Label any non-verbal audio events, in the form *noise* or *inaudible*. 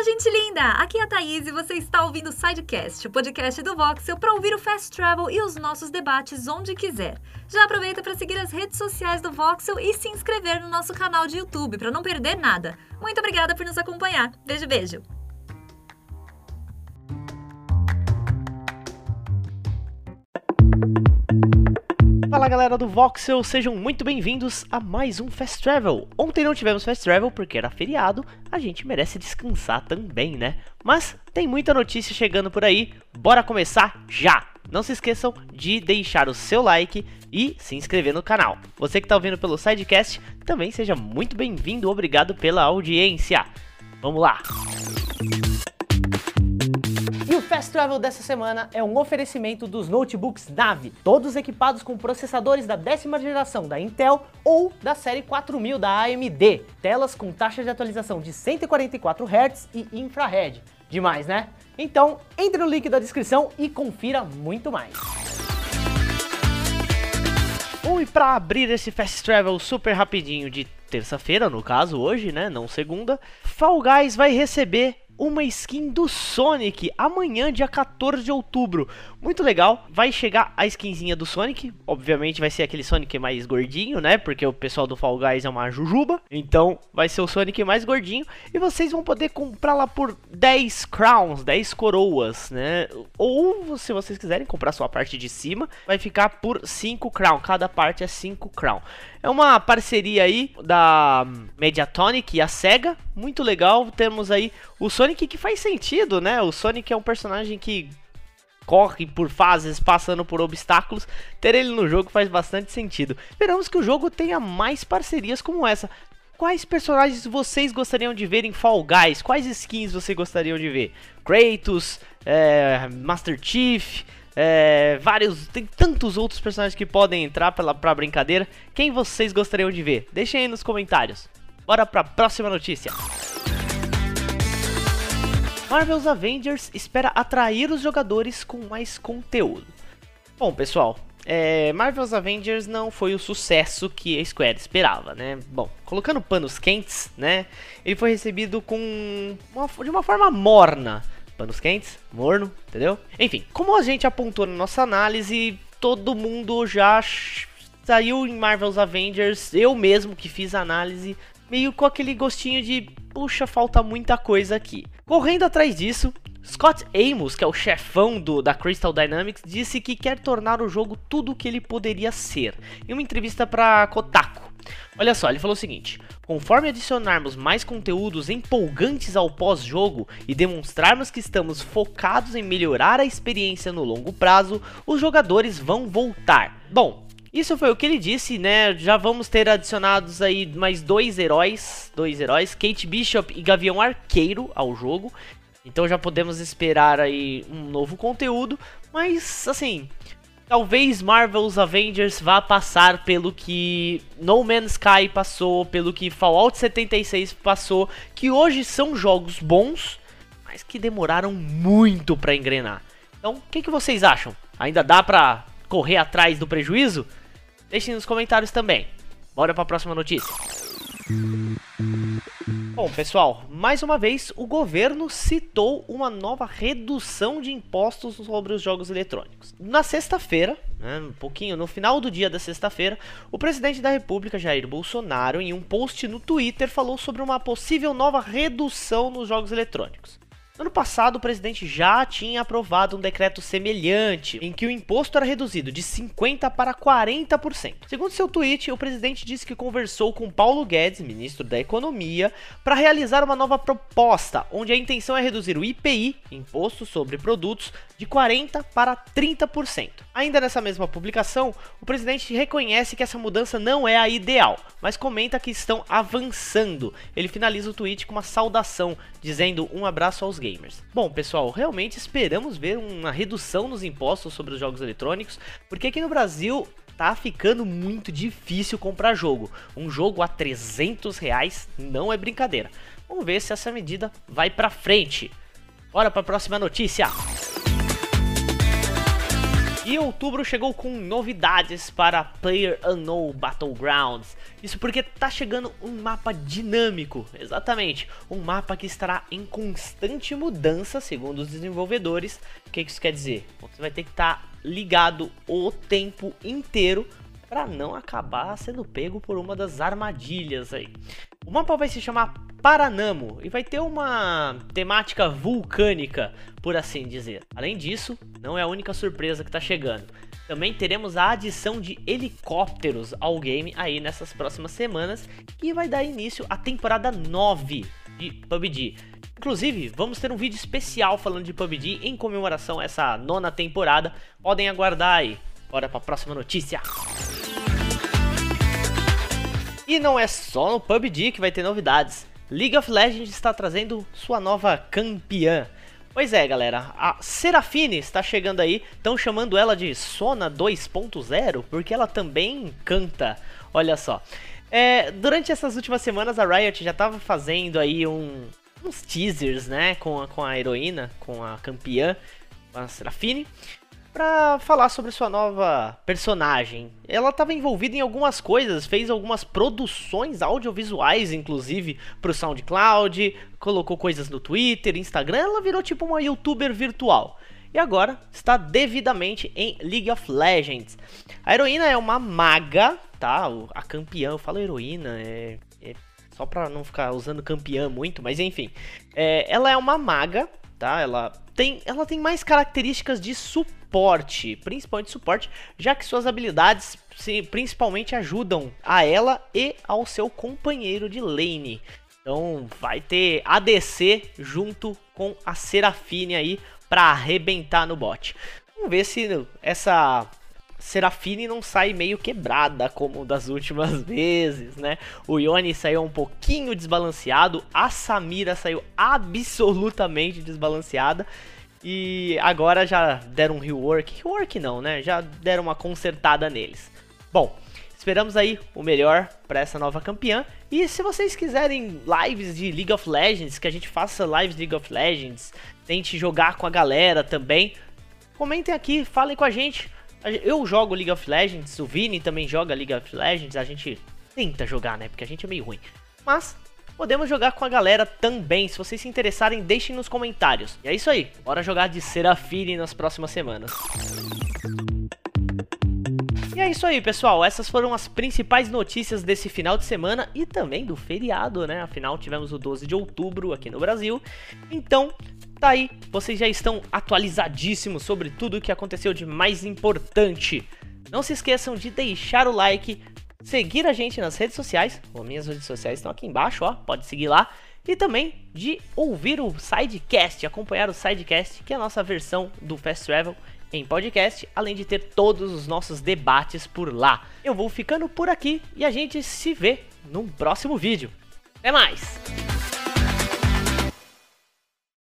Fala, gente linda! Aqui é a Thaís e você está ouvindo o Sidecast, o podcast do Voxel para ouvir o Fast Travel e os nossos debates onde quiser. Já aproveita para seguir as redes sociais do Voxel e se inscrever no nosso canal de YouTube para não perder nada. Muito obrigada por nos acompanhar. Beijo, beijo! Fala galera do Voxel, sejam muito bem-vindos a mais um Fast Travel. Ontem não tivemos Fast Travel porque era feriado, a gente merece descansar também, né? Mas tem muita notícia chegando por aí, bora começar já! Não se esqueçam de deixar o seu like e se inscrever no canal. Você que está ouvindo pelo Sidecast, também seja muito bem-vindo, obrigado pela audiência. Vamos lá! O Fast Travel dessa semana é um oferecimento dos notebooks Nave, todos equipados com processadores da décima geração da Intel ou da série 4000 da AMD, telas com taxa de atualização de 144 Hz e infrared. Demais, né? Então, entre no link da descrição e confira muito mais. Bom, e para abrir esse Fast Travel super rapidinho de terça-feira, no caso hoje, né, não segunda, Fall Guys vai receber uma skin do Sonic amanhã, dia 14 de outubro. Muito legal. Vai chegar a skinzinha do Sonic. Obviamente vai ser aquele Sonic mais gordinho, né? Porque o pessoal do Fall Guys é uma jujuba. Então vai ser o Sonic mais gordinho. E vocês vão poder comprar lá por 10 crowns, 10 coroas, né? Ou se vocês quiserem comprar só a parte de cima, vai ficar por 5 crowns. Cada parte é 5 crowns. É uma parceria aí da Mediatonic e a SEGA, muito legal. Temos aí o Sonic que faz sentido, né? O Sonic é um personagem que corre por fases, passando por obstáculos. Ter ele no jogo faz bastante sentido. Esperamos que o jogo tenha mais parcerias como essa. Quais personagens vocês gostariam de ver em Fall Guys? Quais skins vocês gostariam de ver? Kratos, é, Master Chief, é, vários, tem tantos outros personagens que podem entrar pela, pra brincadeira. Quem vocês gostariam de ver? Deixem aí nos comentários. Bora pra próxima notícia. Marvel's Avengers espera atrair os jogadores com mais conteúdo. Bom, pessoal, é, Marvel's Avengers não foi o sucesso que a Square esperava, né? Bom, colocando panos quentes, né? Ele foi recebido com uma, de uma forma morna panos quentes, morno, entendeu? Enfim, como a gente apontou na nossa análise, todo mundo já saiu em Marvel's Avengers, eu mesmo que fiz a análise, meio com aquele gostinho de, puxa, falta muita coisa aqui. Correndo atrás disso, Scott Amos, que é o chefão do, da Crystal Dynamics, disse que quer tornar o jogo tudo o que ele poderia ser, em uma entrevista para Kotaku. Olha só, ele falou o seguinte: conforme adicionarmos mais conteúdos empolgantes ao pós-jogo e demonstrarmos que estamos focados em melhorar a experiência no longo prazo, os jogadores vão voltar. Bom, isso foi o que ele disse, né? Já vamos ter adicionados aí mais dois heróis, dois heróis, Kate Bishop e Gavião Arqueiro ao jogo. Então já podemos esperar aí um novo conteúdo, mas assim, talvez Marvel's Avengers vá passar pelo que No Man's Sky passou, pelo que Fallout 76 passou, que hoje são jogos bons, mas que demoraram muito para engrenar. Então, o que, que vocês acham? Ainda dá pra correr atrás do prejuízo? Deixem nos comentários também. Bora para a próxima notícia. Bom, pessoal, mais uma vez o governo citou uma nova redução de impostos sobre os jogos eletrônicos. Na sexta-feira, né, um pouquinho no final do dia da sexta-feira, o presidente da República, Jair Bolsonaro, em um post no Twitter, falou sobre uma possível nova redução nos jogos eletrônicos. Ano passado, o presidente já tinha aprovado um decreto semelhante, em que o imposto era reduzido de 50% para 40%. Segundo seu tweet, o presidente disse que conversou com Paulo Guedes, ministro da Economia, para realizar uma nova proposta, onde a intenção é reduzir o IPI, Imposto sobre Produtos, de 40% para 30%. Ainda nessa mesma publicação, o presidente reconhece que essa mudança não é a ideal, mas comenta que estão avançando. Ele finaliza o tweet com uma saudação, dizendo um abraço aos gamers. Bom, pessoal, realmente esperamos ver uma redução nos impostos sobre os jogos eletrônicos, porque aqui no Brasil tá ficando muito difícil comprar jogo. Um jogo a 300 reais não é brincadeira. Vamos ver se essa medida vai para frente. Bora para a próxima notícia. E outubro chegou com novidades para Player Unknown Battlegrounds. Isso porque tá chegando um mapa dinâmico, exatamente, um mapa que estará em constante mudança, segundo os desenvolvedores. O que isso quer dizer? Você vai ter que estar tá ligado o tempo inteiro para não acabar sendo pego por uma das armadilhas aí. O mapa vai se chamar Paranamo e vai ter uma temática vulcânica, por assim dizer. Além disso, não é a única surpresa que está chegando. Também teremos a adição de helicópteros ao game aí nessas próximas semanas e vai dar início à temporada 9 de PUBG. Inclusive, vamos ter um vídeo especial falando de PUBG em comemoração a essa nona temporada. Podem aguardar aí. Bora para a próxima notícia. E não é só no PUBG que vai ter novidades. League of Legends está trazendo sua nova campeã. Pois é, galera, a Serafine está chegando aí, estão chamando ela de Sona 2.0 porque ela também canta. Olha só. É, durante essas últimas semanas a Riot já estava fazendo aí um, uns teasers, né, com a, com a heroína, com a campeã, a Serafine para falar sobre sua nova personagem. Ela estava envolvida em algumas coisas, fez algumas produções audiovisuais, inclusive para o SoundCloud, colocou coisas no Twitter, Instagram. Ela virou tipo uma YouTuber virtual. E agora está devidamente em League of Legends. A heroína é uma maga, tá? A campeã, eu falo heroína, é, é só para não ficar usando campeã muito, mas enfim. É, ela é uma maga, tá? Ela tem, ela tem mais características de suporte, principalmente suporte, já que suas habilidades se, principalmente ajudam a ela e ao seu companheiro de lane. Então vai ter ADC junto com a Serafine aí para arrebentar no bot. Vamos ver se essa Serafine não sai meio quebrada como das últimas *laughs* vezes, né? O Yone saiu um pouquinho desbalanceado, a Samira saiu absolutamente desbalanceada e agora já deram um rework, rework não, né? Já deram uma consertada neles. Bom, esperamos aí o melhor para essa nova campeã. E se vocês quiserem lives de League of Legends, que a gente faça lives de League of Legends, tente jogar com a galera também, comentem aqui, falem com a gente. Eu jogo League of Legends, o Vini também joga League of Legends, a gente tenta jogar, né? Porque a gente é meio ruim. Mas podemos jogar com a galera também. Se vocês se interessarem, deixem nos comentários. E é isso aí, bora jogar de Serafine nas próximas semanas. E é isso aí, pessoal. Essas foram as principais notícias desse final de semana e também do feriado, né? Afinal, tivemos o 12 de outubro aqui no Brasil. Então, Tá aí, vocês já estão atualizadíssimos sobre tudo o que aconteceu de mais importante. Não se esqueçam de deixar o like, seguir a gente nas redes sociais, as minhas redes sociais estão aqui embaixo, ó, pode seguir lá. E também de ouvir o Sidecast, acompanhar o Sidecast, que é a nossa versão do Fast Travel em podcast, além de ter todos os nossos debates por lá. Eu vou ficando por aqui e a gente se vê no próximo vídeo. Até mais!